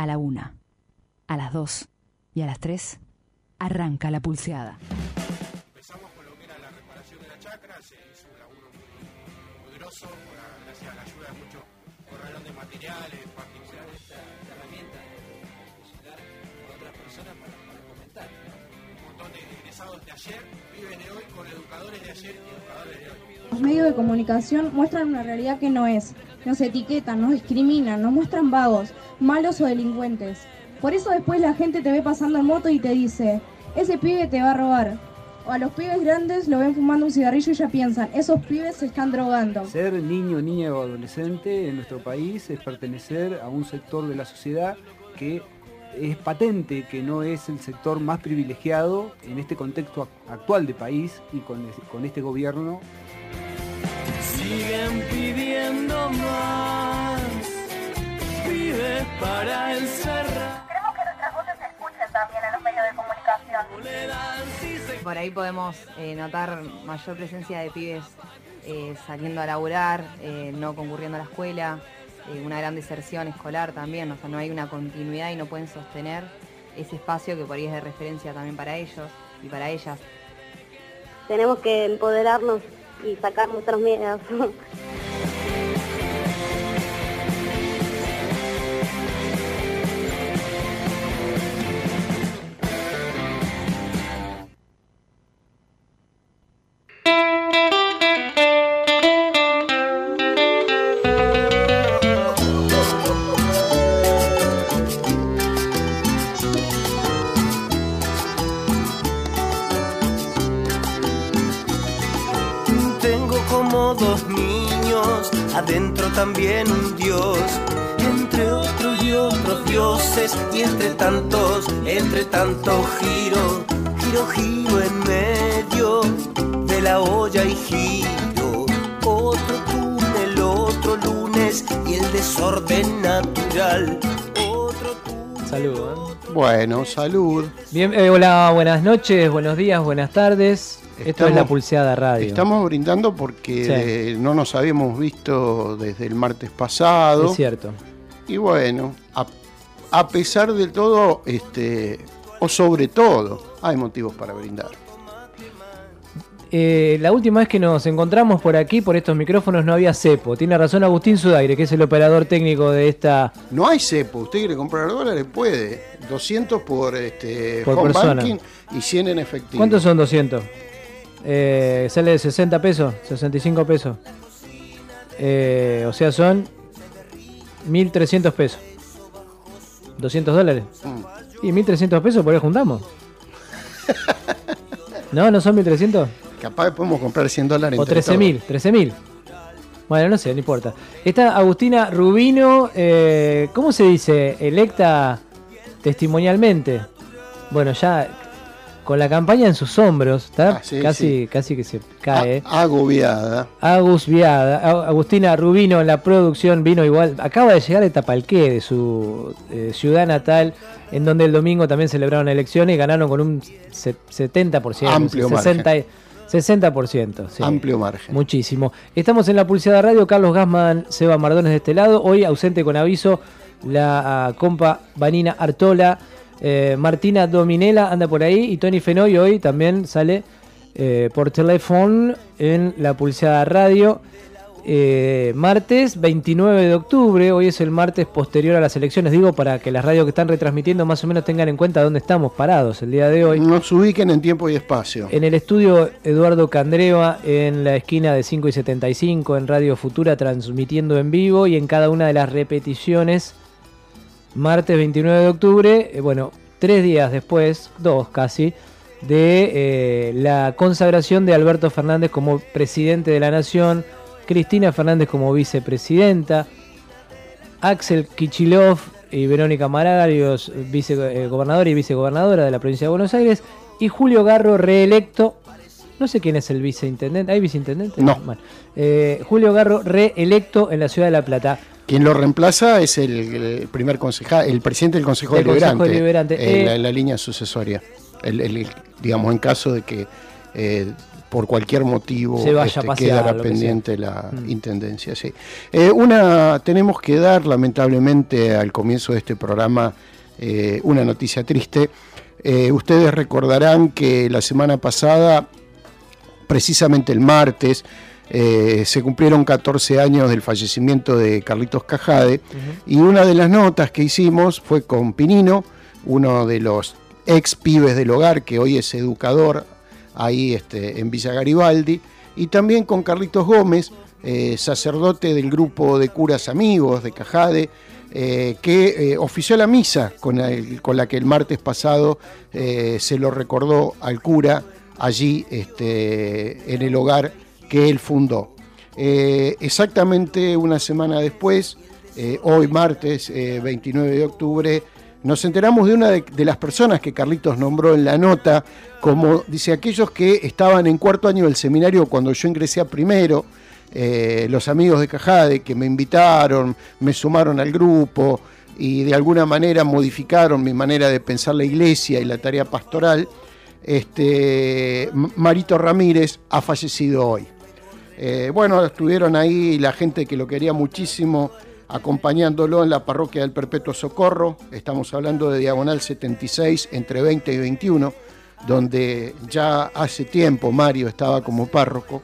A la una, a las dos y a las tres arranca la pulseada. Empezamos con lo que era la reparación de la chacra, se hizo un laburo muy, muy grosso, la- gracias a la ayuda de muchos corralón de materiales, particulares. Un montón de egresados de ayer viven hoy con educadores de ayer y educadores de hoy. Los medios de comunicación muestran una realidad que no es. Nos etiquetan, nos discriminan, nos muestran vagos, malos o delincuentes. Por eso después la gente te ve pasando en moto y te dice, ese pibe te va a robar. O a los pibes grandes lo ven fumando un cigarrillo y ya piensan, esos pibes se están drogando. Ser niño, niña o adolescente en nuestro país es pertenecer a un sector de la sociedad que es patente que no es el sector más privilegiado en este contexto ac- actual de país y con, con este gobierno. Siguen pidiendo más. Pibes para encerrar. Queremos que nuestras voces se escuchen también en los medios de comunicación. Por ahí podemos eh, notar mayor presencia de pibes eh, saliendo a laburar, eh, no concurriendo a la escuela, eh, una gran deserción escolar también, o sea, no hay una continuidad y no pueden sostener ese espacio que por ahí es de referencia también para ellos y para ellas. Tenemos que empoderarnos y sacar nuestros miedos. también un dios. Entre otros y otros dioses, y entre tantos, entre tanto giro, giro, giro en medio de la olla y giro. Otro túnel, otro lunes, y el desorden natural. Otro túnel. Salud. ¿eh? Bueno, salud. Bien, eh, hola, buenas noches, buenos días, buenas tardes. Esto es la Pulseada Radio. Estamos brindando porque Sí. no nos habíamos visto desde el martes pasado. Es cierto. Y bueno, a, a pesar de todo, este, o sobre todo, hay motivos para brindar. Eh, la última vez que nos encontramos por aquí, por estos micrófonos, no había cepo. Tiene razón Agustín Sudaire, que es el operador técnico de esta. No hay cepo, usted quiere comprar dólares, puede. 200 por, este, Por home persona. banking y 100 en efectivo. ¿Cuántos son 200? Eh, sale de 60 pesos, 65 pesos. Eh, o sea, son 1300 pesos. 200 dólares. Mm. Y 1300 pesos por ahí juntamos. ¿No? ¿No son 1300? Capaz que podemos comprar 100 dólares O entre 13.000, 13.000. Bueno, no sé, no importa. Está Agustina Rubino, eh, ¿cómo se dice? Electa testimonialmente. Bueno, ya con la campaña en sus hombros, ¿está? Ah, sí, casi, sí. casi que se cae. A- agobiada. Agus Viada, A- Agustina Rubino en la producción vino igual, acaba de llegar de Tapalqué, de su eh, ciudad natal, en donde el domingo también celebraron elecciones y ganaron con un se- 70%, Amplio 60, 60%. sí. Amplio margen. Muchísimo. Estamos en la Pulseada Radio, Carlos Gasman, Seba Mardones de este lado. Hoy ausente con aviso la ah, compa Vanina Artola, eh, Martina Dominela anda por ahí y Tony Fenoy hoy también sale eh, por teléfono en la Pulseada Radio. Eh, martes 29 de octubre, hoy es el martes posterior a las elecciones, digo para que las radios que están retransmitiendo más o menos tengan en cuenta dónde estamos parados el día de hoy. Nos ubiquen en tiempo y espacio. En el estudio Eduardo Candreva, en la esquina de 5 y 75, en Radio Futura, transmitiendo en vivo y en cada una de las repeticiones, martes 29 de octubre, eh, bueno, tres días después, dos casi, de eh, la consagración de Alberto Fernández como presidente de la Nación, Cristina Fernández como vicepresidenta, Axel Kichilov y Verónica Maragarios, vicegobernadora y vicegobernadora de la provincia de Buenos Aires, y Julio Garro reelecto. No sé quién es el viceintendente. ¿Hay viceintendente? No. Bueno, eh, Julio Garro reelecto en la ciudad de La Plata. Quien lo reemplaza es el, el primer concejal, el presidente del Consejo Del Consejo Deliberante. Deliberante. en Eh, la, la línea sucesoria. El, el- digamos, en caso de que eh, por cualquier motivo Se vaya a este, pasear, quedará lo que pendiente la Mm. intendencia. Sí. Eh, una tenemos que dar lamentablemente al comienzo de este programa eh, una noticia triste. Eh, ustedes recordarán que la semana pasada, precisamente el martes, eh, se cumplieron 14 años del fallecimiento de Carlitos Cajade y una de las notas que hicimos fue con Pinino, uno de los ex pibes del hogar que hoy es educador ahí este, en Villa Garibaldi, y también con Carlitos Gómez, eh, sacerdote del grupo de curas amigos de Cajade, eh, que eh, ofició la misa con, el- con la que el martes pasado eh, se lo recordó al cura allí este, en el hogar que él fundó. Eh, exactamente una semana después, eh, hoy martes eh, 29 de octubre, nos enteramos de una de, de las personas que Carlitos nombró en la nota, como dice, aquellos que estaban en cuarto año del seminario cuando yo ingresé a primero, eh, los amigos de Cajade que me invitaron, me sumaron al grupo y de alguna manera modificaron mi manera de pensar la iglesia y la tarea pastoral, este, Marito Ramírez ha fallecido hoy. Eh, bueno, estuvieron ahí la gente que lo quería muchísimo acompañándolo en la parroquia del Perpetuo Socorro. Estamos hablando de Diagonal 76 entre 20 y 21, donde ya hace tiempo Mario estaba como párroco.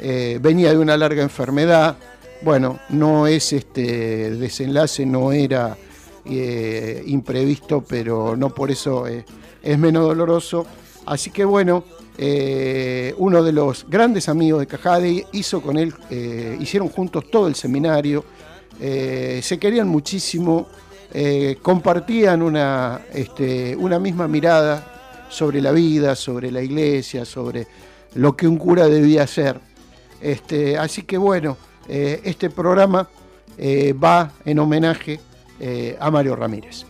Eh, venía de una larga enfermedad. Bueno, no es este desenlace, no era eh, imprevisto, pero no por eso es menos doloroso. Así que bueno, eh, uno de los grandes amigos de Cajade hizo con él, eh, hicieron juntos todo el seminario, eh, se querían muchísimo, compartían una, este, una misma mirada sobre la vida, sobre la iglesia, sobre lo que un cura debía hacer. Este, así que bueno, este programa va en homenaje a Mario Ramírez.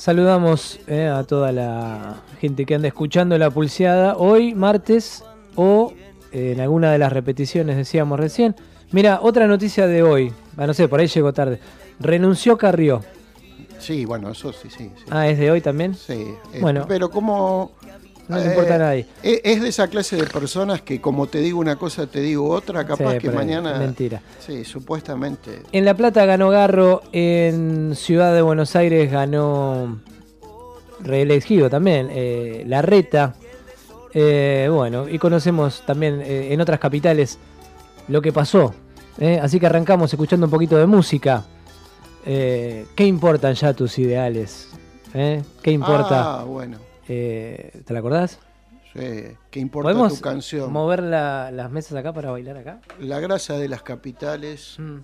Saludamos eh, a toda la gente que anda escuchando la pulseada hoy, martes, o eh, en alguna de las repeticiones, decíamos recién. Mira, otra noticia de hoy. Ah, no sé, por ahí llegó tarde. Renunció Carrió. Sí, bueno, eso sí, sí. sí. Ah, ¿es de hoy también? Sí, eh, Bueno. pero como... No le importa a nadie. Es, es de esa clase de personas que como te digo una cosa, te digo otra, capaz Sí, que mañana... mentira. Sí, supuestamente. En La Plata ganó Garro, en Ciudad de Buenos Aires ganó reelegido también, eh, Larreta. Eh, bueno, y conocemos también eh, en otras capitales lo que pasó. ¿eh? Así que arrancamos escuchando un poquito de música. Eh, ¿Qué importan ya tus ideales? ¿Eh? ¿Qué importa? Ah, bueno. Eh, ¿Te la acordás? Sí, ¿Qué importa ¿Podemos tu canción? mover la- las mesas acá para bailar acá? La grasa de las capitales. Mm.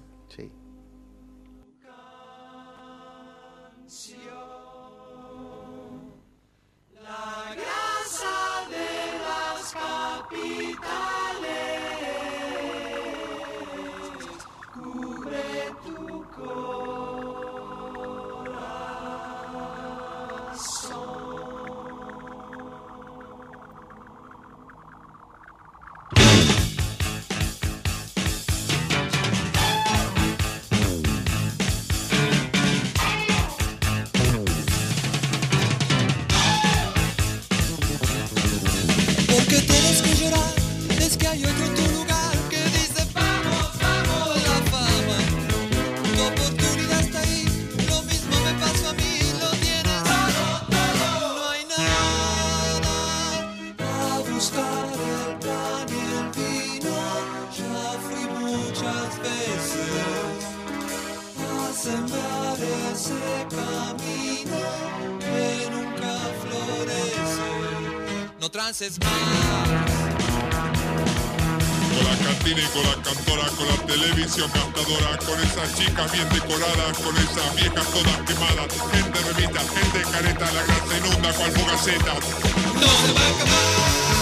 Camino que nunca florece. No trances más. Con la cantina y con la cantora, con la televisión gastadora, con esas chicas bien decoradas, con esas viejas todas quemadas, gente revista, gente careta, la grasa inunda cual fugaceta. No se va a acabar.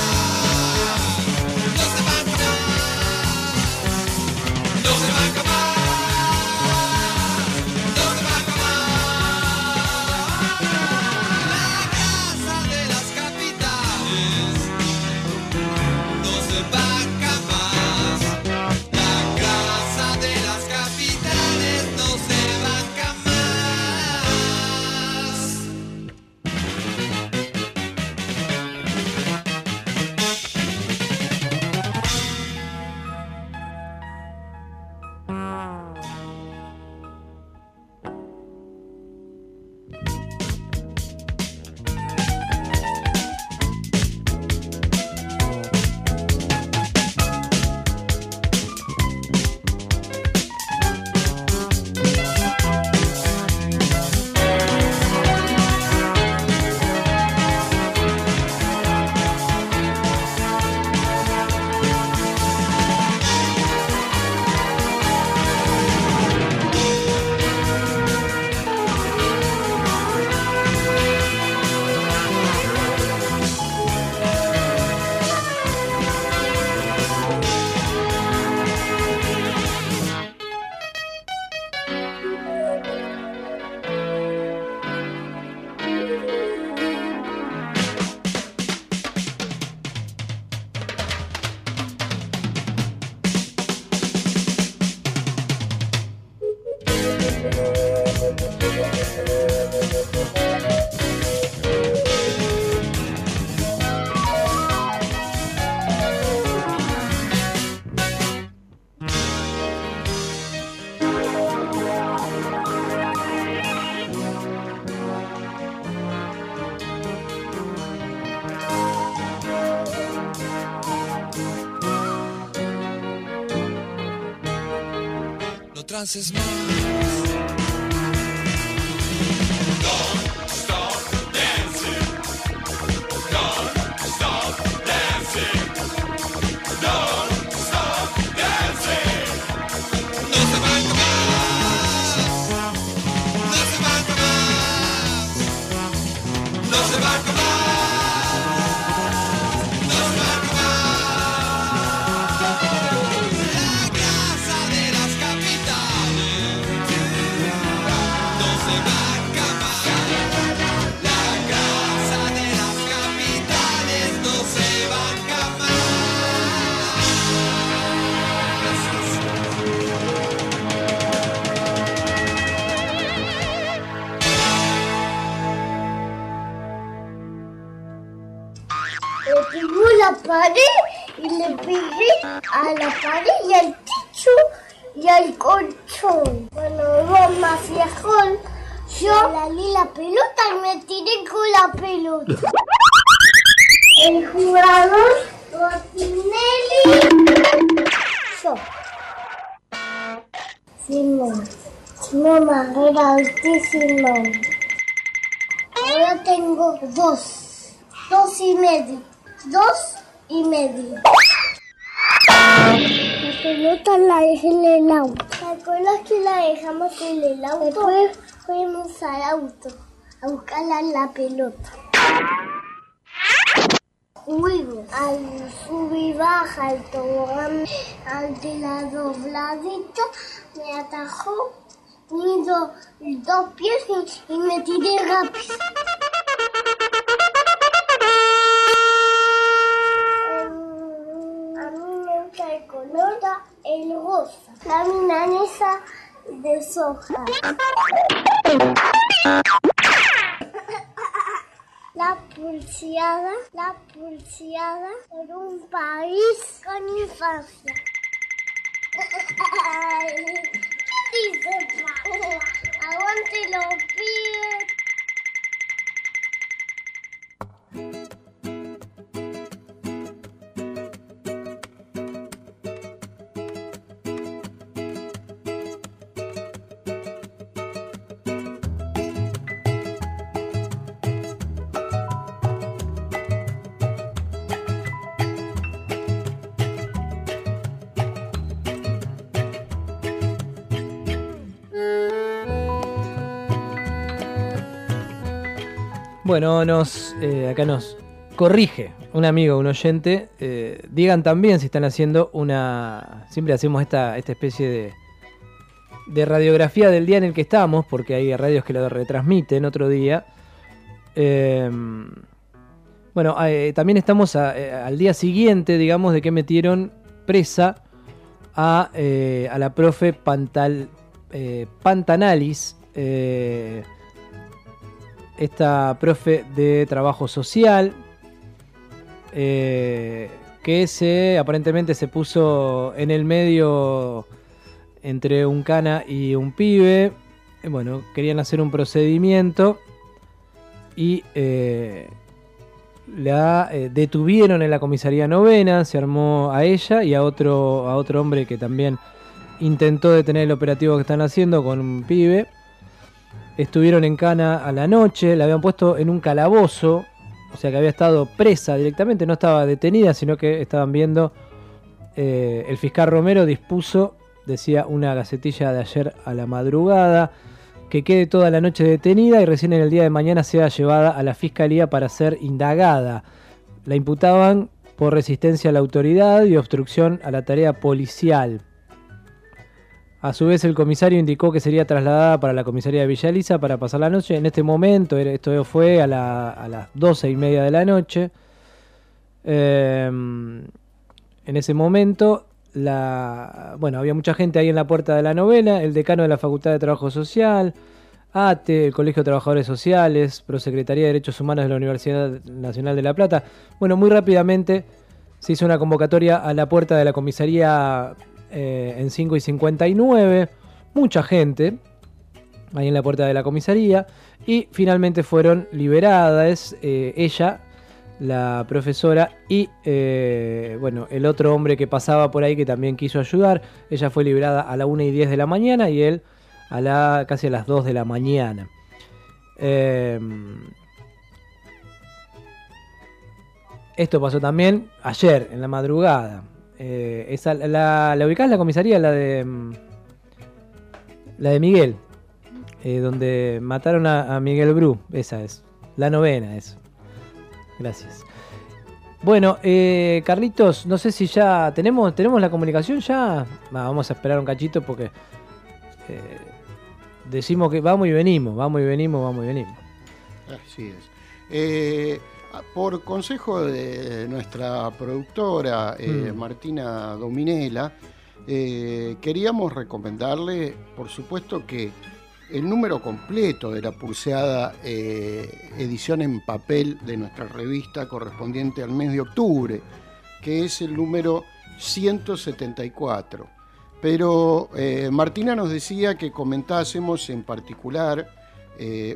No trances más. Dos. Dos y medio. Dos y medio. La pelota la dejé en el auto. ¿Te acuerdas que la dejamos en el auto? Después fuimos al auto a buscarla la pelota. Fuimos al sub y baja, al tobogán, al de la dobladita, me atajó, mis do- dos pies y, y me tiré rápido. Gusta el rosa. La milanesa de soja. La pulseada, la pulseada por un país con infancia. ¿Qué dice pa? Aguante los pies. Bueno, nos eh, acá nos corrige un amigo, un oyente. eh, digan también si están haciendo una. Siempre hacemos esta, esta especie de, de radiografía del día en el que estamos, porque hay radios que lo retransmiten otro día. Eh, bueno, eh, también estamos al día siguiente, digamos, de que metieron presa a, a la profe Pantal, Pantanalis. Esta profe de trabajo social eh, que se aparentemente se puso en el medio entre un cana y un pibe. Eh, Bueno, querían hacer un procedimiento y eh, la detuvieron en la comisaría novena, se armó a ella y a otro, a otro hombre que también intentó detener el operativo que están haciendo con un pibe. Estuvieron en Cana a la noche, la habían puesto en un calabozo, o sea que había estado presa directamente, no estaba detenida, sino que estaban viendo. eh, el fiscal Romero dispuso, decía una gacetilla de ayer a la madrugada, que quede toda la noche detenida y recién en el día de mañana sea llevada a la fiscalía para ser indagada. La imputaban por resistencia a la autoridad y obstrucción a la tarea policial. A su vez, el comisario indicó que sería trasladada para la comisaría de Villa Elisa para pasar la noche. En este momento, esto fue a, la- a las doce y media de la noche. Eh, en ese momento, la, bueno, había mucha gente ahí en la puerta de la novela. El decano de la Facultad de Trabajo Social, ATE, el Colegio de Trabajadores Sociales, Prosecretaría de Derechos Humanos de la Universidad Nacional de La Plata. Bueno, muy rápidamente se hizo una convocatoria a la puerta de la comisaría eh, en 5 y 59. Mucha gente ahí en la puerta de la comisaría. Y finalmente fueron liberadas eh, ella, la profesora y eh, bueno, el otro hombre que pasaba por ahí que también quiso ayudar. Ella fue liberada a la 1 y 10 de la mañana y él a la, casi a las 2 de la mañana. Eh, esto pasó también ayer, en la madrugada. Eh, esa, la, ¿La ubicás la comisaría? La de. mm, La de Miguel. eh, donde mataron a, Miguel Bru. Esa es. La novena es. Gracias. Bueno, eh, Carlitos, no sé si ya tenemos, tenemos la comunicación ya. Va, vamos a esperar un cachito porque decimos que vamos y venimos, vamos y venimos, vamos y venimos. Así es. Por consejo de nuestra productora eh, Mm. Martina Dominela, eh, queríamos recomendarle, por supuesto, que el número completo de la pulseada eh, edición en papel de nuestra revista correspondiente al mes de octubre, que es el número 174. Pero Martina nos decía que comentásemos en particular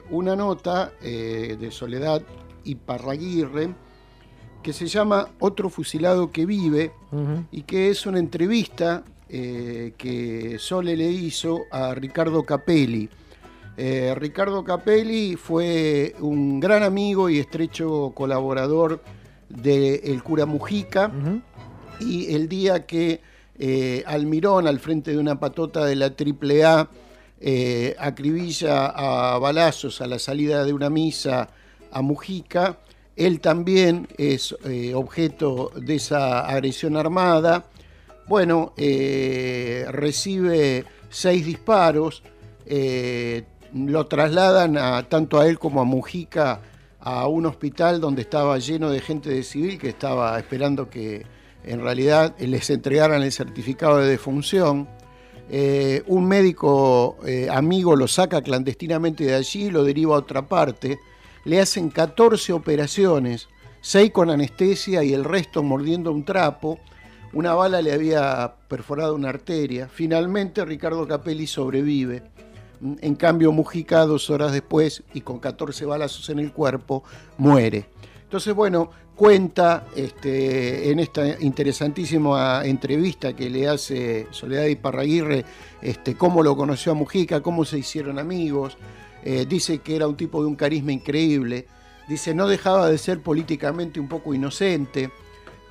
una nota de Soledad Iparraguirre que se llama Otro fusilado que vive y que es una entrevista eh, que Sole le hizo a Ricardo Capelli. Eh, Ricardo Capelli fue un gran amigo y estrecho colaborador del cura Mujica y el día que eh, Almirón, al frente de una patota de la AAA, eh, acribilla a balazos a la salida de una misa a Mujica, él también es eh, objeto de esa agresión armada. Bueno, eh, recibe seis disparos, eh, lo trasladan a, tanto a él como a Mujica a un hospital donde estaba lleno de gente de civil que estaba esperando que en realidad les entregaran el certificado de defunción. Un médico amigo lo saca clandestinamente de allí y lo deriva a otra parte. Le hacen 14 operaciones, 6 con anestesia y el resto mordiendo un trapo. Una bala le había perforado una arteria. Finalmente Ricardo Capelli sobrevive. En cambio Mujica, dos horas después y con 14 balazos en el cuerpo, muere. Entonces, bueno, cuenta este, en esta interesantísima entrevista que le hace Soledad Iparraguirre este, cómo lo conoció a Mujica, cómo se hicieron amigos. Eh, dice que era un tipo de un carisma increíble. Dice, no dejaba de ser políticamente un poco inocente.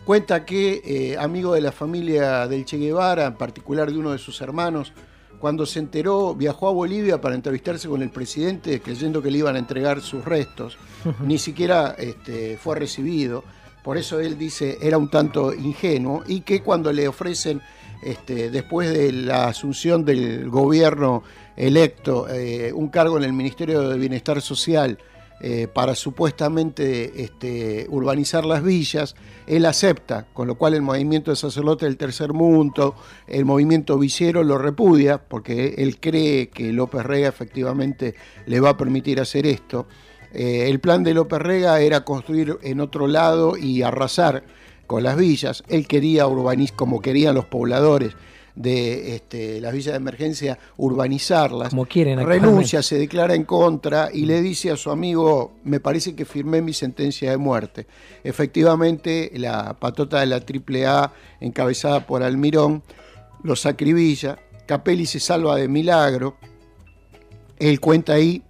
Cuenta que, eh, amigo de la familia del Che Guevara, en particular de uno de sus hermanos, cuando se enteró, viajó a Bolivia para entrevistarse con el presidente, creyendo que le iban a entregar sus restos. Ni siquiera este, fue recibido. Por eso él dice, era un tanto ingenuo. Y que cuando le ofrecen, este, después de la asunción del gobierno electo, eh, un cargo en el Ministerio de Bienestar Social, eh, para supuestamente este, urbanizar las villas, él acepta, con lo cual el movimiento de sacerdote del tercer mundo, el movimiento villero lo repudia, porque él cree que López Rega efectivamente le va a permitir hacer esto. Eh, el plan de López Rega era construir en otro lado y arrasar con las villas. Él quería urbanizar, como querían los pobladores de este, las villas de emergencia, urbanizarlas. Como quieren Renuncia, se declara en contra y le dice a su amigo, me parece que firmé mi sentencia de muerte. Efectivamente, la patota de la AAA, encabezada por Almirón, los acribilla. Capelli se salva de milagro. Él cuenta ahí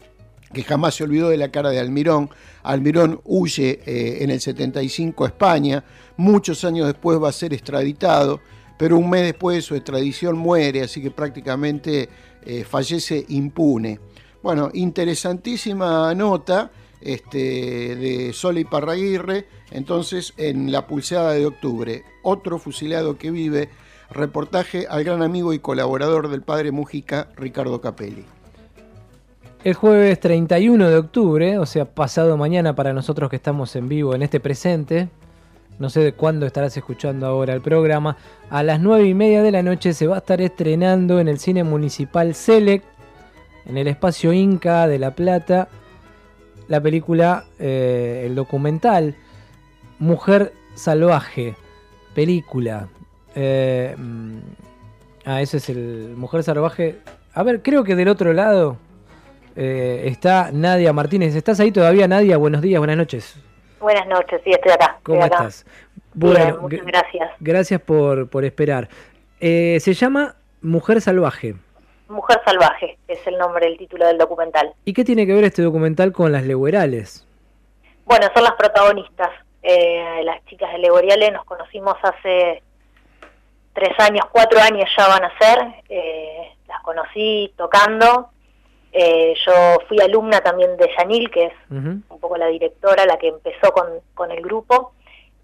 que jamás se olvidó de la cara de Almirón. Almirón huye eh, en el 75 a España, muchos años después va a ser extraditado, pero un mes después de su extradición muere, así que prácticamente eh, fallece impune. Bueno, interesantísima nota este, de Sol y Parraguirre, entonces en la pulseada de octubre, otro fusilado que vive, reportaje al gran amigo y colaborador del padre Mujica, Ricardo Capelli. El jueves 31 de octubre, o sea, pasado mañana para nosotros que estamos en vivo en este presente, no sé de cuándo estarás escuchando ahora el programa, a las 9 y media de la noche se va a estar estrenando en el cine municipal Select, en el espacio Inca de La Plata la película, eh, el documental Mujer Salvaje, película. Eh, mm, ah, ese es el Mujer Salvaje. A ver, creo que del otro lado eh, está Nadia Martínez. ¿Estás ahí todavía, Nadia? Buenos días, buenas noches. Buenas noches, sí, estoy acá. ¿Cómo estás? Bien, gu- muchas gracias. Gracias por, por esperar. Eh, se llama Mujer Salvaje. Mujer Salvaje es el nombre, el título del documental. ¿Y qué tiene que ver este documental con las leguerales? Bueno, son las protagonistas. Eh, las chicas de Legoriale nos conocimos hace tres años, cuatro años ya van a ser. Eh, las conocí tocando. Eh, yo fui alumna también de Yanil, que es un poco la directora, la que empezó con, con el grupo.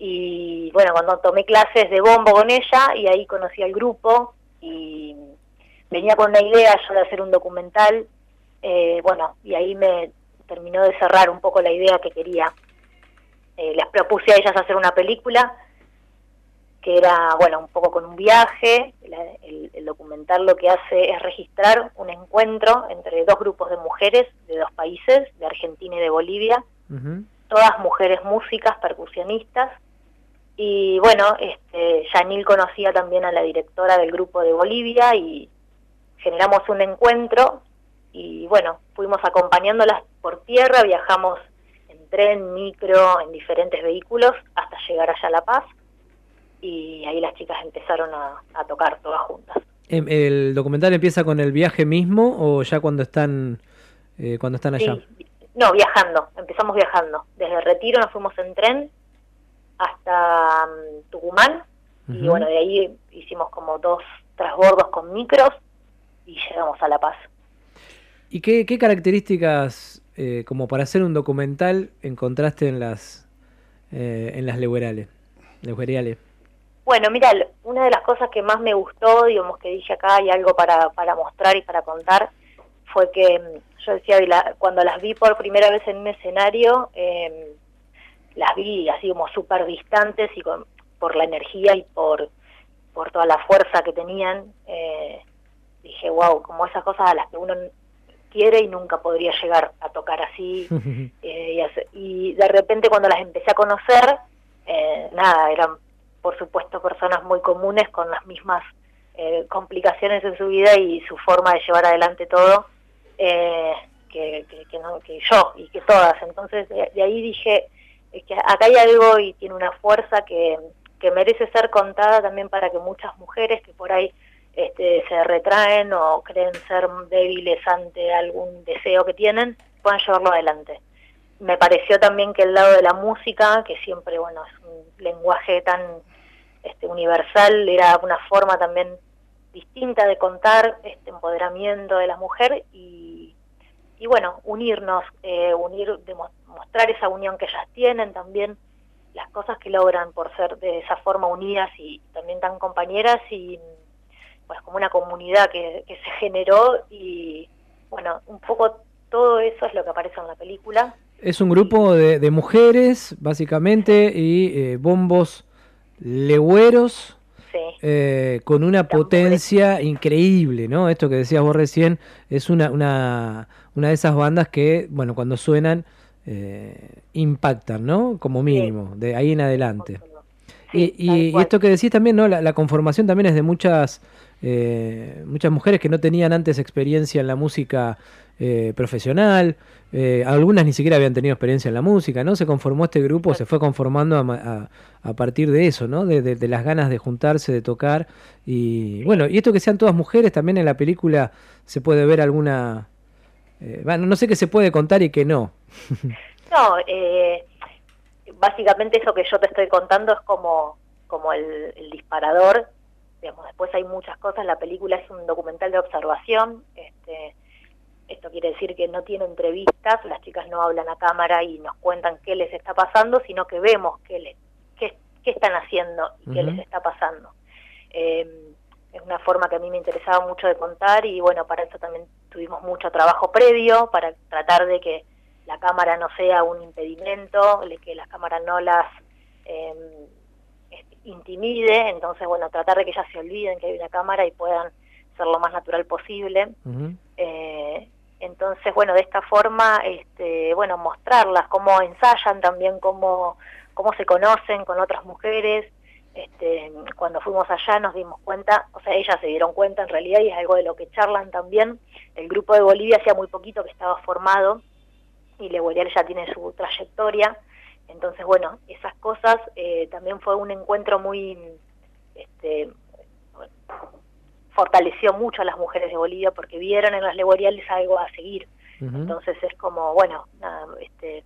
Y bueno, cuando tomé clases de bombo con ella, y ahí conocí al grupo, y venía con una idea yo de hacer un documental, eh, bueno, y ahí me terminó de cerrar un poco la idea que quería. Eh, les propuse a ellas hacer una película que era, bueno, un poco con un viaje. El, el documental lo que hace es registrar un encuentro entre dos grupos de mujeres de dos países, de Argentina y de Bolivia, todas mujeres músicas, percusionistas. Y bueno, este, Yanil conocía también a la directora del grupo de Bolivia y generamos un encuentro y bueno, fuimos acompañándolas por tierra, viajamos en tren, micro, en diferentes vehículos hasta llegar allá a La Paz y ahí las chicas empezaron a, a tocar todas juntas. Em, ¿El documental empieza con el viaje mismo o ya cuando están eh, cuando están allá? Sí, no, viajando, empezamos viajando. Desde Retiro nos fuimos en tren hasta mm, Tucumán y bueno, de ahí hicimos como dos transbordos con micros y llegamos a La Paz. ¿Y qué, qué características, eh, como para hacer un documental, encontraste en las eh, en las leguerales? legueriales? Bueno, mira, una de las cosas que más me gustó, digamos que dije acá hay algo para, para mostrar y para contar, fue que mm, yo decía, cuando las vi por primera vez en un escenario, eh, las vi así como súper distantes y con, por la energía y por, por toda la fuerza que tenían. eh, dije, wow, como esas cosas a las que uno quiere y nunca podría llegar a tocar así. Eh, y, hace- y de repente cuando las empecé a conocer, eh, nada, eran por supuesto personas muy comunes con las mismas eh, complicaciones en su vida y su forma de llevar adelante todo eh, que, que, que no- que yo y que todas. Entonces de, de ahí dije es que acá hay algo y tiene una fuerza que, que merece ser contada también para que muchas mujeres que por ahí este, se retraen o creen ser débiles ante algún deseo que tienen, puedan llevarlo adelante. Me pareció también que el lado de la música, que siempre, bueno, es un lenguaje tan este, universal, era una forma también distinta de contar este empoderamiento de la mujer y, y bueno, unirnos, eh, unir, mostrar esa unión que ellas tienen también, las cosas que logran por ser de esa forma unidas y también tan compañeras y pues como una comunidad que, que se generó y bueno, un poco todo eso es lo que aparece en la película. Es un grupo de, de mujeres, básicamente, y eh, bombos legüeros Sí. eh, con una potencia increíble, ¿no? Esto que decías vos recién es una, una, una de esas bandas que, bueno, cuando suenan eh, impactan, ¿no? Como mínimo, de ahí en adelante. Y, y- y esto que decís también, ¿no? La, la conformación también es de muchas, eh, muchas mujeres que no tenían antes experiencia en la música eh, profesional, eh, algunas ni siquiera habían tenido experiencia en la música, ¿no? Se conformó este grupo, se fue conformando a, ma- a- a partir de eso, ¿no? De, de- de las ganas de juntarse, de tocar. Y bueno, y esto que sean todas mujeres, también en la película se puede ver alguna... eh, bueno, no sé qué se puede contar y qué no. No, eh, básicamente eso que yo te estoy contando es como, como el, el disparador. Digamos, después hay muchas cosas. La película es un documental de observación. Este, esto quiere decir que no tiene entrevistas, las chicas no hablan a cámara y nos cuentan qué les está pasando, sino que vemos qué, les, qué, qué están haciendo y qué les está pasando. Eh, es una forma que a mí me interesaba mucho de contar y bueno, para eso también tuvimos mucho trabajo previo, para tratar de que la cámara no sea un impedimento, de que la cámara no las eh, intimide, entonces bueno, tratar de que ellas se olviden que hay una cámara y puedan ser lo más natural posible. Eh, Entonces, bueno, de esta forma, este, bueno, mostrarlas, cómo ensayan también, cómo, cómo se conocen con otras mujeres. Este, cuando fuimos allá nos dimos cuenta, o sea, ellas se dieron cuenta en realidad y es algo de lo que charlan también. El grupo de Bolivia hacía muy poquito que estaba formado y Leborial ya tiene su trayectoria. Entonces, bueno, esas cosas eh, también fue un encuentro muy, este, bueno, fortaleció mucho a las mujeres de Bolivia porque vieron en las Leboriales algo a seguir. Entonces es como, bueno, nada, este,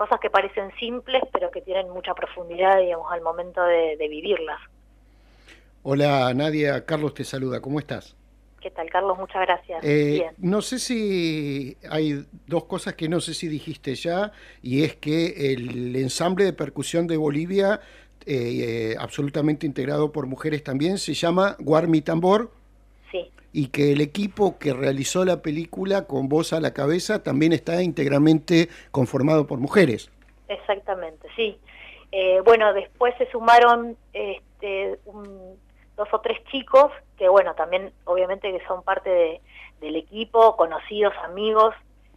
cosas que parecen simples pero que tienen mucha profundidad, digamos, al momento de, de vivirlas. Hola Nadia, Carlos te saluda, ¿cómo estás? ¿Qué tal, Carlos? Muchas gracias. Eh, Bien. no sé si hay dos cosas que no sé si dijiste ya, y es que el ensamble de percusión de Bolivia, eh, eh, absolutamente integrado por mujeres también, se llama Guarmi Tambor. Sí. Y que el equipo que realizó la película con voz a la cabeza también está íntegramente conformado por mujeres. Exactamente, sí. Eh, bueno, después se sumaron este, un- dos o tres chicos que, bueno, también obviamente que son parte de- del equipo, conocidos, amigos,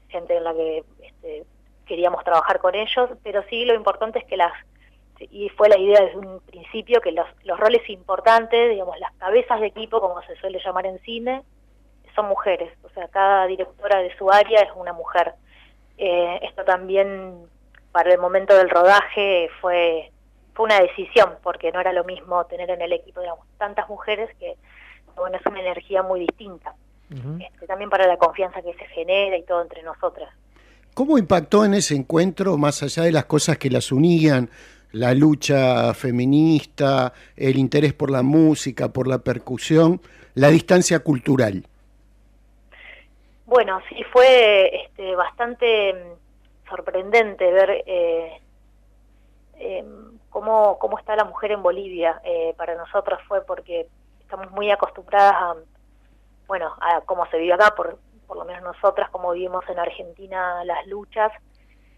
gente en la que este, queríamos trabajar con ellos, pero sí lo importante es que las, y fue la idea desde un principio, que los, los roles importantes, digamos, las cabezas de equipo, como se suele llamar en cine, son mujeres, o sea, cada directora de su área es una mujer. Eh, esto también para el momento del rodaje fue fue una decisión porque no era lo mismo tener en el equipo digamos tantas mujeres que bueno es una energía muy distinta. Este, también para la confianza que se genera y todo entre nosotras. ¿Cómo impactó en ese encuentro, más allá de las cosas que las unían, la lucha feminista, el interés por la música, por la percusión, la distancia cultural? Bueno, sí fue este, bastante mm, sorprendente ver eh, em, cómo, cómo está la mujer en Bolivia. Eh, para nosotros fue porque estamos muy acostumbradas a, bueno, a cómo se vive acá, por, por lo menos nosotras, como vivimos en Argentina las luchas.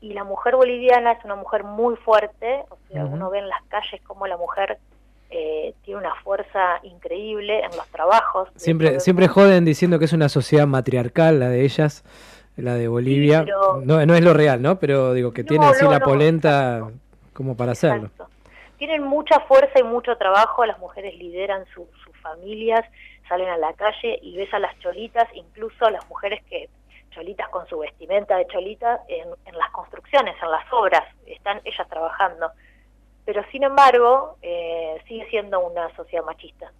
Y la mujer boliviana es una mujer muy fuerte, o sea, uno ve en las calles cómo la mujer eh, tiene una fuerza increíble en los trabajos. Siempre, hecho, siempre joden diciendo que es una sociedad matriarcal la de ellas, la de Bolivia. pero- no, no es lo real, ¿no? Pero digo que tiene No, así no, la no, polenta como para hacerlo. tienen mucha fuerza y mucho trabajo, las mujeres lideran su- sus familias, salen a la calle y ves a las cholitas, incluso a las mujeres que cholitas con su vestimenta de cholita en, en las construcciones, en las obras, están ellas trabajando. Pero sin embargo, eh, sigue siendo una sociedad machista.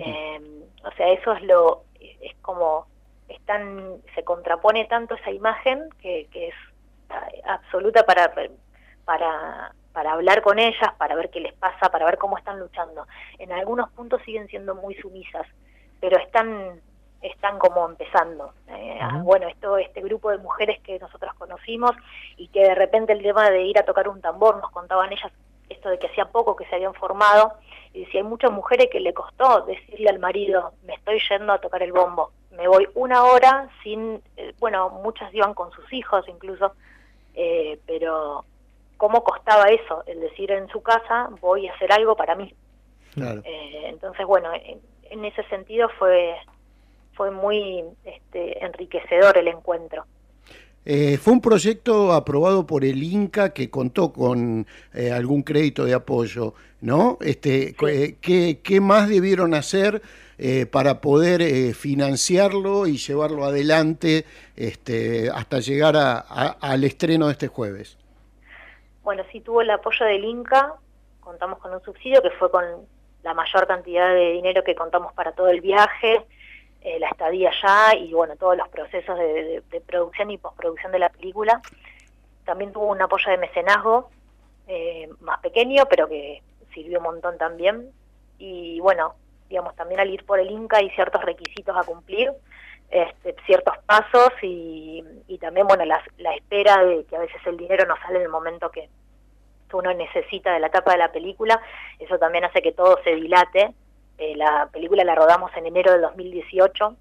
Eh, o sea, eso es lo, es como, es tan- se contrapone tanto esa imagen que, que es eh, absoluta para, para, para hablar con ellas, para ver qué les pasa, para ver cómo están luchando. En algunos puntos siguen siendo muy sumisas, pero están, están como empezando. Eh, bueno, esto, este grupo de mujeres que nosotros conocimos y que de repente el tema de ir a tocar un tambor, nos contaban ellas esto de que hacía poco que se habían formado, y decía, hay muchas mujeres que le costó decirle al marido, me estoy yendo a tocar el bombo, me voy una hora sin, eh, bueno, muchas iban con sus hijos incluso, eh, pero cómo costaba eso, el decir en su casa, voy a hacer algo para mí. Claro. Eh, entonces, bueno, en, en ese sentido fue, fue muy este, enriquecedor el encuentro. Eh, fue un proyecto aprobado por el Inca que contó con eh, algún crédito de apoyo, ¿no? Este, ¿qué, qué más debieron hacer eh, para poder eh, financiarlo y llevarlo adelante este, hasta llegar a- a- al estreno de este jueves? Bueno, sí tuvo el apoyo del Inca, contamos con un subsidio que fue con la mayor cantidad de dinero que contamos para todo el viaje, eh, la estadía allá y bueno, todos los procesos de, de- producción y postproducción de la película. También tuvo un apoyo de mecenazgo eh, más pequeño, pero que sirvió un montón también. Y bueno, digamos, también al ir por el Inca hay ciertos requisitos a cumplir, este, ciertos pasos y, y también, bueno, la, la espera de que a veces el dinero no sale en el momento que uno necesita de la etapa de la película, eso también hace que todo se dilate. Eh, la película la rodamos en enero del 2018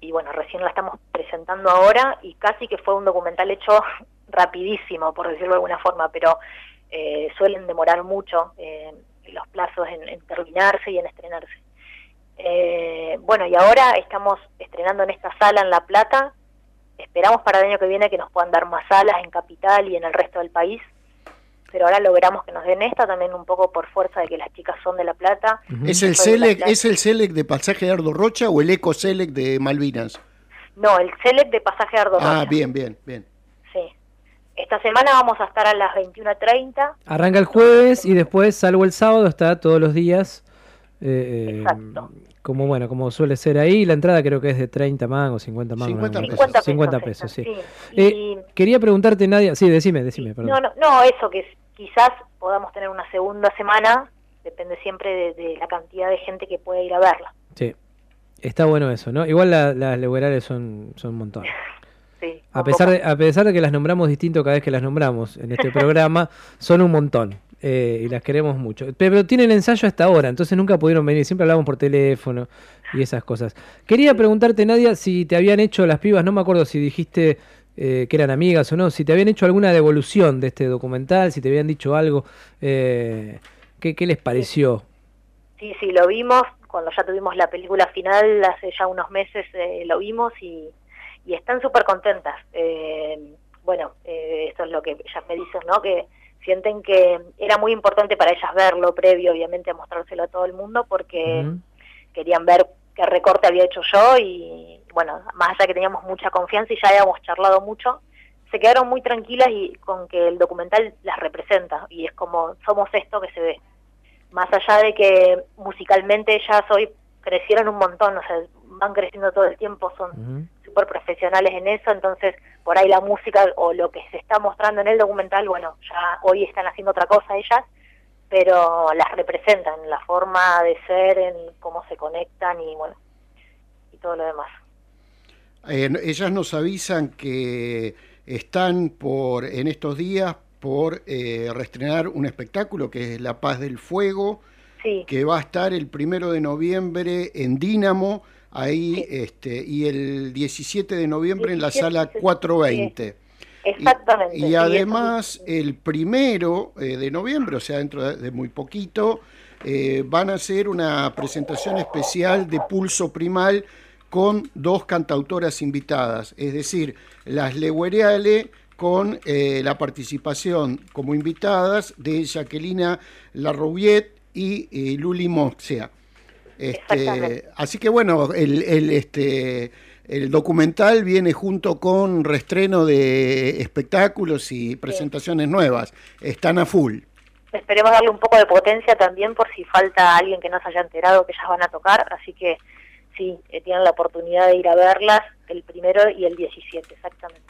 y bueno, recién la estamos presentando ahora y casi que fue un documental hecho rapidísimo, por decirlo de alguna forma, pero eh, suelen demorar mucho eh, los plazos en, terminarse y en estrenarse. Bueno, y ahora estamos estrenando en esta sala en La Plata esperamos para el año que viene que nos puedan dar más salas en Capital y en el resto del país, pero ahora logramos que nos den esta también un poco por fuerza de que las chicas son de La Plata. ¿Es el, Soy de La Selec. ¿Es el Selec de Pasaje de Ardo Rocha o el Eco Selec de Malvinas? No, el Select de Pasaje Ardo Ah, Rocha. bien, bien, bien. Sí. Esta semana vamos a estar a las 21.30. Arranca el jueves y después, salvo el sábado, está todos los días. eh, eh, como bueno, como suele ser ahí, la entrada creo que es de 30 mangos, 50 mangos. 50 no, pesos. 50 50 pesos, sí. sí. Eh, Y- quería preguntarte, Nadia, sí, decime, decime, perdón. No, no, no, eso que es- quizás podamos tener una segunda semana, depende siempre de, de la cantidad de gente que pueda ir a verla. Sí, está bueno eso, ¿no? Igual la- las leguerales son, son un montón. Sí. A pesar, de, a pesar de que las nombramos distinto cada vez que las nombramos en este programa, son un montón eh, y las queremos mucho. Pero tienen ensayo hasta ahora, entonces nunca pudieron venir, siempre hablamos por teléfono y esas cosas. Quería preguntarte, Nadia, si te habían hecho las pibas, no me acuerdo si dijiste eh, que eran amigas o no, si te habían hecho alguna devolución de este documental, si te habían dicho algo, eh, ¿qué, qué les pareció? Sí, sí, lo vimos cuando ya tuvimos la película final, hace ya unos meses eh, lo vimos y, y están súper contentas. Eh, bueno, eh, esto es lo que ellas me dicen, ¿no? Que sienten que era muy importante para ellas verlo previo, obviamente, a mostrárselo a todo el mundo porque querían ver qué recorte había hecho yo y, bueno, más allá que teníamos mucha confianza y ya habíamos charlado mucho, se quedaron muy tranquilas y con que el documental las representa y es como somos esto que se ve. Más allá de que musicalmente ellas hoy crecieron un montón, o sea, van creciendo todo el tiempo, son súper profesionales en eso, entonces por ahí la música o lo que se está mostrando en el documental, bueno, ya hoy están haciendo otra cosa ellas, pero las representan, en la forma de ser, en cómo se conectan y bueno, y todo lo demás. Eh, ellas nos avisan que están por en estos días por eh, reestrenar un espectáculo que es La Paz del Fuego, Sí. que va a estar el primero de noviembre en Dínamo, ahí, este, y el 17 de noviembre en la 17, sala sí, 420. Exactamente. Y además, el primero eh, de noviembre, o sea, dentro de, de muy poquito, eh, van a hacer una presentación especial de Pulso Primal con dos cantautoras invitadas, es decir, las Leguereale con eh, la participación como invitadas de Jacquelina Larrouillet y eh, Luli Moxia. Este, así que bueno, el, el, este, el documental viene junto con reestreno de espectáculos y presentaciones nuevas. Están a full. Esperemos darle un poco de potencia también por si falta alguien que no se haya enterado que ellas van a tocar, así que sí, eh, tienen la oportunidad de ir a verlas el primero y el 17, exactamente.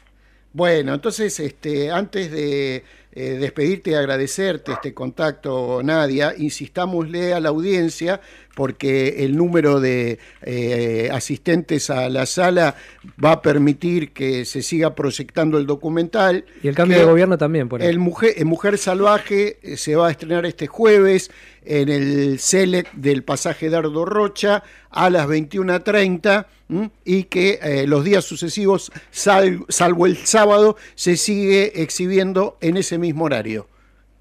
Bueno, entonces, este, antes de eh, despedirte y agradecerte este contacto, Nadia, insistámosle a la audiencia, porque el número de eh, asistentes a la sala va a permitir que se siga proyectando el documental. Y el cambio de gobierno también, por ahí. El Mujer, el Mujer Salvaje eh, se va a estrenar este jueves en el Select del pasaje Dardo Rocha a las 21.30 ¿m? y que eh, los días sucesivos, sal- salvo el sábado, se sigue exhibiendo en ese mismo horario.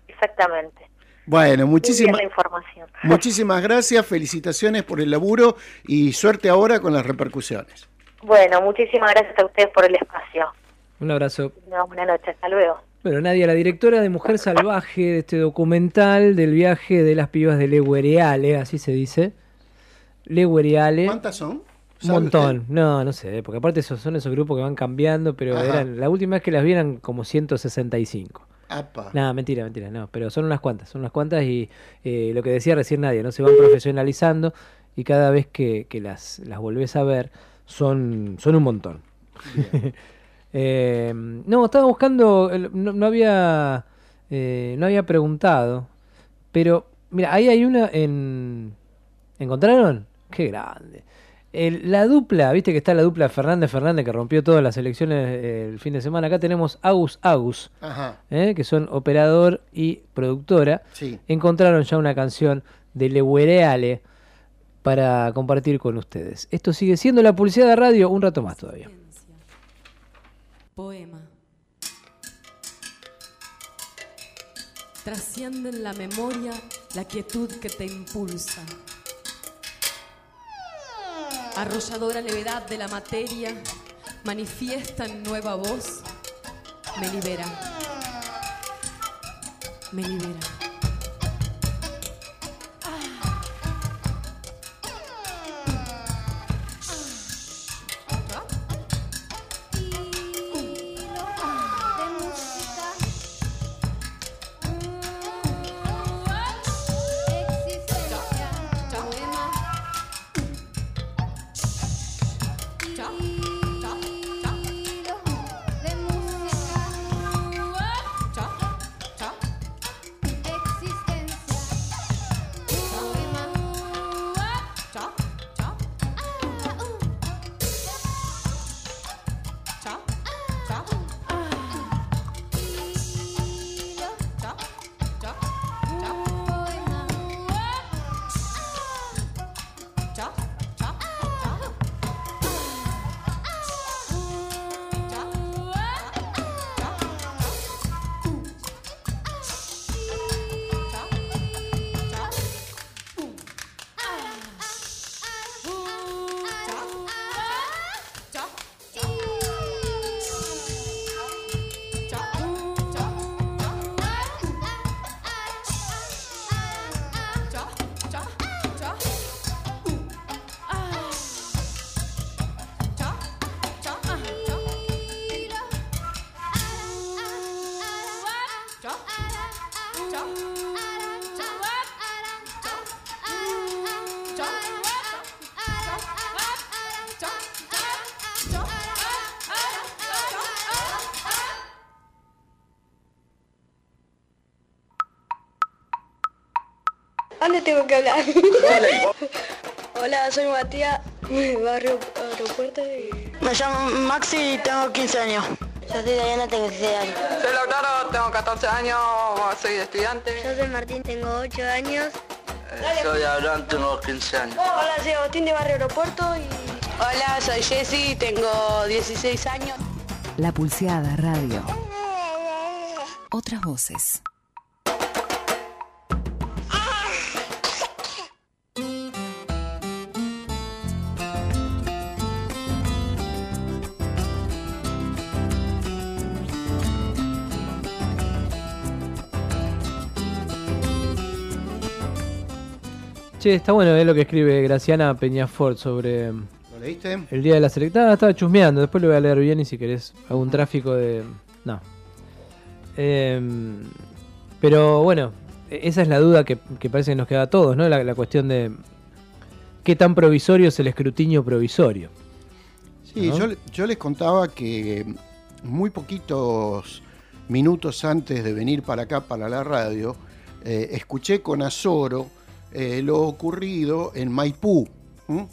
Exactamente. Bueno, muchísimas, la información. muchísimas gracias, felicitaciones por el laburo y suerte ahora con las repercusiones. Bueno, muchísimas gracias a ustedes por el espacio. Un abrazo. Una buena noche, hasta luego. Bueno, Nadia, la directora de Mujer Salvaje, de este documental del viaje de las pibas de Leguereale, así se dice. Leguereale. ¿Cuántas son? Un ¿Sabe montón. No, no sé, porque aparte esos son esos grupos que van cambiando, pero eran la última vez que las vieran como 165. Apa. Nada, mentira, mentira, no, pero son unas cuantas, son unas cuantas y eh, lo que decía recién Nadia, ¿no? Se van profesionalizando y cada vez que, que las, las volvés a ver son, son un montón. Eh, no, estaba buscando, no había eh, no había preguntado, pero mira, ahí hay una en... ¿Encontraron? Qué grande. El- la dupla, viste que está la dupla Fernández Fernández que rompió todas las elecciones eh, el fin de semana. Acá tenemos Agus Agus, Ajá. ¿eh? que son operador y productora. Sí. Encontraron ya una canción de Leguereale para compartir con ustedes. Esto sigue siendo la publicidad de radio un rato más todavía. Poema. Trasciende en la memoria la quietud que te impulsa. Arrolladora levedad de la materia, manifiestan nueva voz, me libera. Me libera. ¿Dónde tengo que hablar? Hola, soy Matías, barrio aeropuerto y... Me llamo Maxi y tengo 15 años. Yo soy Diana, tengo 16 años. Lautaro, tengo 14 años, soy estudiante. Yo soy Martín, tengo 8 años. Soy Abraham, tengo 15 años. Hola, soy Agustín de Barrio Aeropuerto y... Hola, soy Jessy, tengo 16 años. La Pulseada Radio. Otras voces. Che, está bueno ver lo que escribe Graciana Peñafort sobre ¿Lo leíste? el día de la selectada. Estaba chusmeando, después lo voy a leer bien y si querés hago un tráfico de. No. Em, pero bueno, e- esa es la duda que, que parece que nos queda a todos, ¿no? La, la cuestión de qué tan provisorio es el escrutinio provisorio. Sí, ¿no? yo, yo les contaba que muy poquitos minutos antes de venir para acá, para la radio, eh, escuché con azoro eh, lo ocurrido en Maipú, ¿m?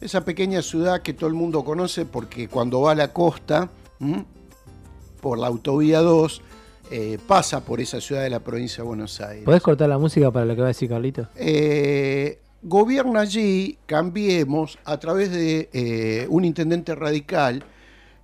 esa pequeña ciudad que todo el mundo conoce porque cuando va a la costa, ¿m? por la autovía 2, eh, pasa por esa ciudad de la provincia de Buenos Aires. ¿Podés cortar la música para lo que va a decir Carlito? Eh, gobierna allí, cambiemos, a través de eh, un intendente radical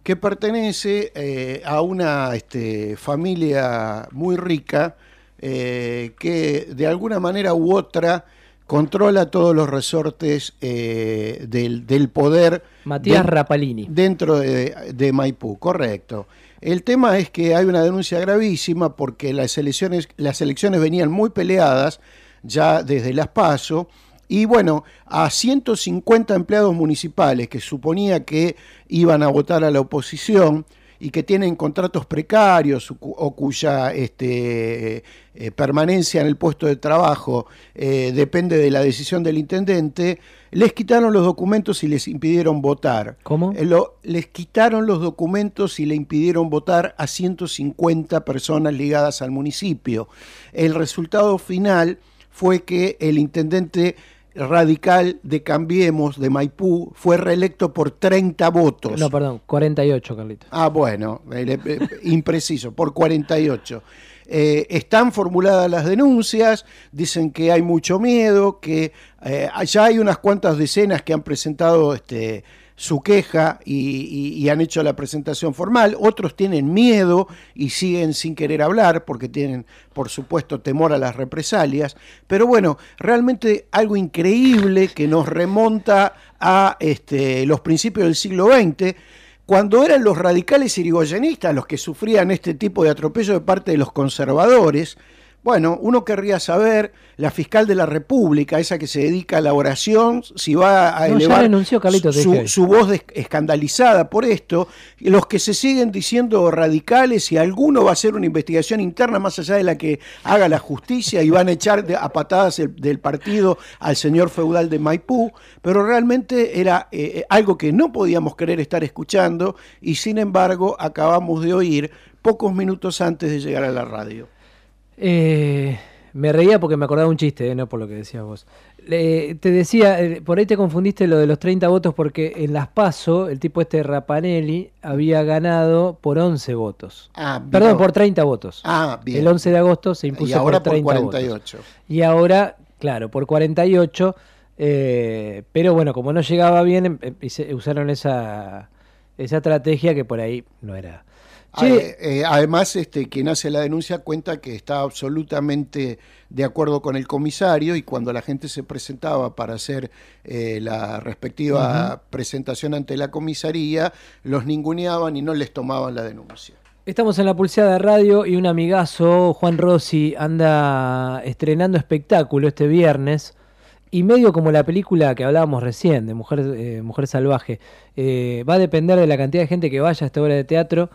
que pertenece a una este, familia muy rica eh, que de alguna manera u otra controla todos los resortes eh, del, del poder. Matías de- Rapalini. Dentro de, de Maipú, correcto. El tema es que hay una denuncia gravísima porque las elecciones, las elecciones venían muy peleadas ya desde las PASO. Y bueno, a 150 empleados municipales que suponía que iban a votar a la oposición y que tienen contratos precarios o cu- o cuya este, eh, permanencia en el puesto de trabajo eh, depende de la decisión del intendente, les quitaron los documentos y les impidieron votar. ¿Cómo? Eh, lo- les quitaron los documentos y le impidieron votar a 150 personas ligadas al municipio. El resultado final fue que el intendente radical de Cambiemos de Maipú fue reelecto por 30 votos. No, perdón, 48, Carlito. Ah, bueno, eh, eh, impreciso, por 48. Eh, están formuladas las denuncias, dicen que hay mucho miedo, que eh, ya hay unas cuantas decenas que han presentado este, su queja y, han hecho la presentación formal, otros tienen miedo y siguen sin querer hablar porque tienen, por supuesto, temor a las represalias, pero bueno, realmente algo increíble que nos remonta a este, los principios del siglo XX, cuando eran los radicales irigoyenistas los que sufrían este tipo de atropello de parte de los conservadores, bueno, uno querría saber, la fiscal de la República, esa que se dedica a la oración, si va a No, elevar renunció su, voz escandalizada por esto, los que se siguen diciendo radicales y alguno va a hacer una investigación interna más allá de la que haga la justicia y van a echar de- a patadas el- del partido al señor feudal de Maipú, pero realmente era eh, algo que no podíamos querer estar escuchando y sin embargo acabamos de oír pocos minutos antes de llegar a la radio. Eh, me reía porque me acordaba un chiste, eh, no por lo que decías vos. Le- te decía, eh, por ahí te confundiste lo de los 30 votos porque en las PASO el tipo este Rapanelli había ganado por 11 votos. Ah, bien. Perdón, por 30 votos. Ah, bien. El 11 de agosto se impuso Y ahora por 30 48. votos. Y ahora, claro, por 48. eh, pero bueno, como no llegaba bien, em- em- usaron esa, esa estrategia que por ahí no era. Eh, eh, además, este, quien hace la denuncia cuenta que está absolutamente de acuerdo con el comisario y cuando la gente se presentaba para hacer eh, la respectiva presentación ante la comisaría, los ninguneaban y no les tomaban la denuncia. Estamos en la pulseada de radio y un amigazo, Juan Rossi, anda estrenando espectáculo este viernes. Y medio como la película que hablábamos recién, de Mujer, eh, Mujer Salvaje, eh, va a depender de la cantidad de gente que vaya a esta obra de teatro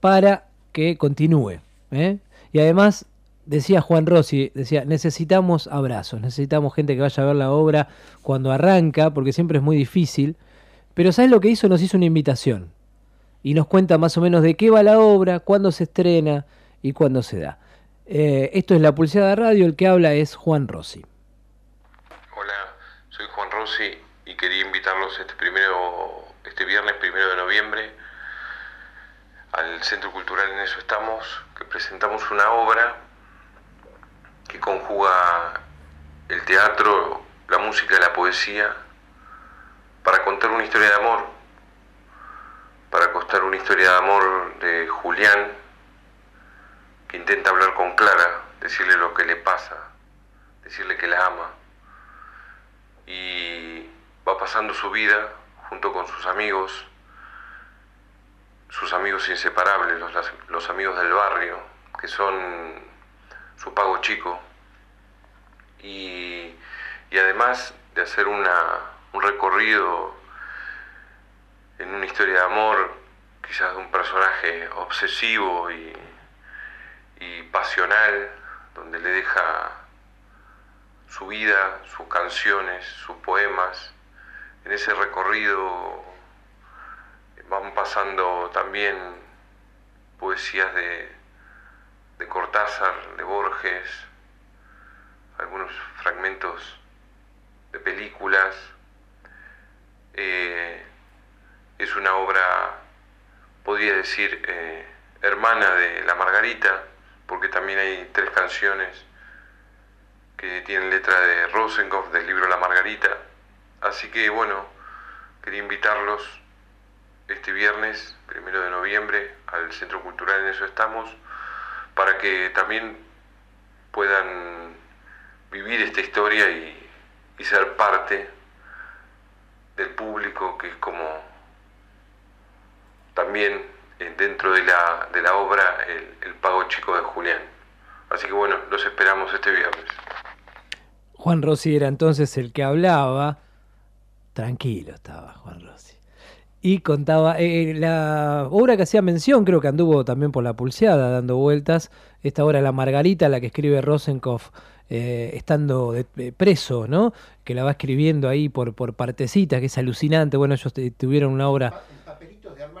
para que continúe. ¿eh? Y además, decía Juan Rossi, decía, necesitamos abrazos, necesitamos gente que vaya a ver la obra cuando arranca, porque siempre es muy difícil. Pero ¿sabes lo que hizo? Nos hizo una invitación y nos cuenta más o menos de qué va la obra, cuándo se estrena y cuándo se da. Eh, esto es La Pulseada Radio, el que habla es Juan Rossi. Hola, soy Juan Rossi y quería invitarlos este primero, este viernes primero de noviembre al Centro Cultural En Eso Estamos, que presentamos una obra que conjuga el teatro, la música y la poesía para contar una historia de amor, para contar una historia de amor de Julián, que intenta hablar con Clara, decirle lo que le pasa, decirle que la ama y va pasando su vida junto con sus amigos, sus amigos inseparables, los, los amigos del barrio, que son su pago chico, y, y además de hacer una, un recorrido en una historia de amor, quizás de un personaje obsesivo y, y pasional, donde le deja su vida, sus canciones, sus poemas. En ese recorrido van pasando también poesías de, de Cortázar, de Borges, algunos fragmentos de películas. Eh, es una obra, podría decir, eh, hermana de La Margarita, porque también hay tres canciones que tienen letra de Rosenkopf del libro La Margarita. Así que bueno, quería invitarlos este viernes, primero de noviembre, al Centro Cultural en eso estamos, para que también puedan vivir esta historia y, ser parte del público, que es como también eh, dentro de la, de la obra el, el pago chico de Julián. Así que bueno, los esperamos este viernes. Juan Rossi era entonces el que hablaba. Tranquilo estaba Juan Rossi. Y contaba, eh, la obra que hacía mención, creo que anduvo también por la pulseada dando vueltas, esta obra La Margarita, la que escribe Rosenkopf eh, estando de- preso, ¿no? Que la va escribiendo ahí por, por partecitas, que es alucinante. Bueno, ellos tuvieron una obra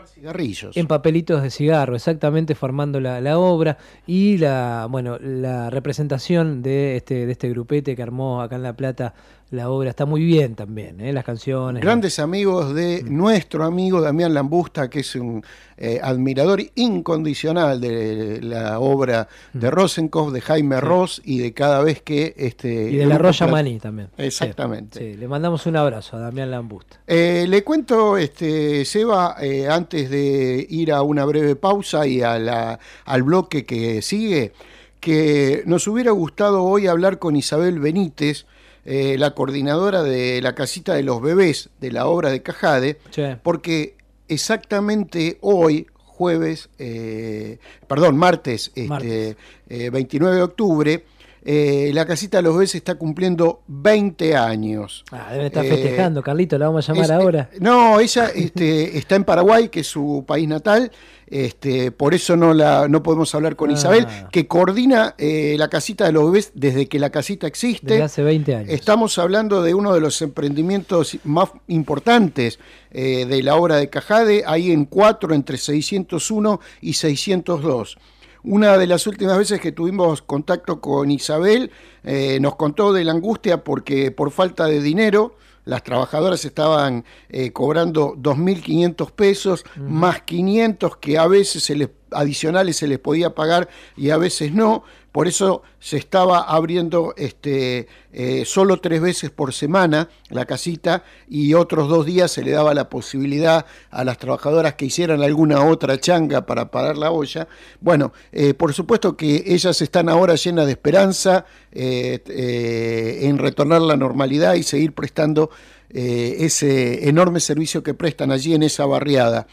Cigarrillos. en papelitos de cigarro, exactamente formando la, la obra y la bueno la representación de este de este grupete que armó acá en La Plata la obra está muy bien también, ¿eh? las canciones. Grandes amigos de nuestro amigo Damián Lambusta, que es un eh, admirador incondicional de la obra de Rosenkopf, de Jaime Ross y de cada vez que este y de la Roya Maní también. Exactamente. Sí, le mandamos un abrazo a Damián Lambusta. Eh, le cuento, este, Seba, eh, antes de ir a una breve pausa y a la- al bloque que sigue, que nos hubiera gustado hoy hablar con Isabel Benítez, eh, la coordinadora de la casita de los bebés de la obra de Cajade, porque exactamente hoy, jueves, eh, perdón, martes, este, Martes. eh, 29 de octubre, eh, la casita de los bebés está cumpliendo 20 años. Ah, deben estar Eh, festejando, Carlito, la vamos a llamar es- ahora. No, ella este, está en Paraguay, que es su país natal. Este, por eso no la no podemos hablar con Ah. Isabel, que coordina eh, la casita de los bebés desde que la casita existe. Desde hace 20 años. Estamos hablando de uno de los emprendimientos más importantes eh, de la obra de Cajade, ahí en 4, entre 601 y 602. Una de las últimas veces que tuvimos contacto con Isabel, eh, nos contó de la angustia porque por falta de dinero, las trabajadoras estaban eh, cobrando 2.500 pesos, más 500 que a veces se les, adicionales se les podía pagar y a veces no. Por eso se estaba abriendo este, eh, solo tres veces por semana la casita y otros dos días se le daba la posibilidad a las trabajadoras que hicieran alguna otra changa para parar la olla. Bueno, eh, por supuesto que ellas están ahora llenas de esperanza eh, en retornar a la normalidad y seguir prestando ese enorme servicio que prestan allí en esa barriada.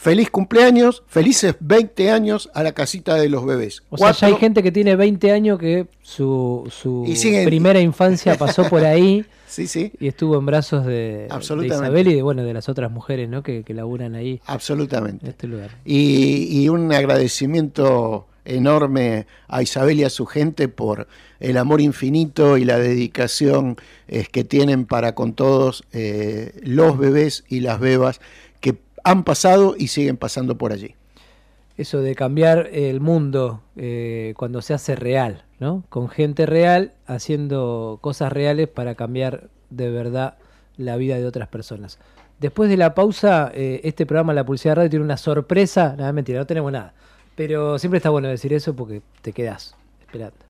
Feliz cumpleaños, felices 20 años a la casita de los bebés. O sea, ya hay gente que tiene 20 años que su, su primera infancia pasó por ahí. Sí, sí. Y estuvo en brazos de, de. Isabel y de, bueno, de las otras mujeres ¿no? que, que laburan ahí. Absolutamente. En este lugar. Y, y un agradecimiento enorme a Isabel y a su gente por el amor infinito y la dedicación eh, que tienen para con todos eh, los bebés y las bebas han pasado y siguen pasando por allí. Eso de cambiar el mundo eh, cuando se hace real, ¿no? Con gente real haciendo cosas reales para cambiar de verdad la vida de otras personas. Después de la pausa, eh, este programa La Pulsera Radio tiene una sorpresa. Nada, mentira, no tenemos nada. Pero siempre está bueno decir eso porque te quedás esperando.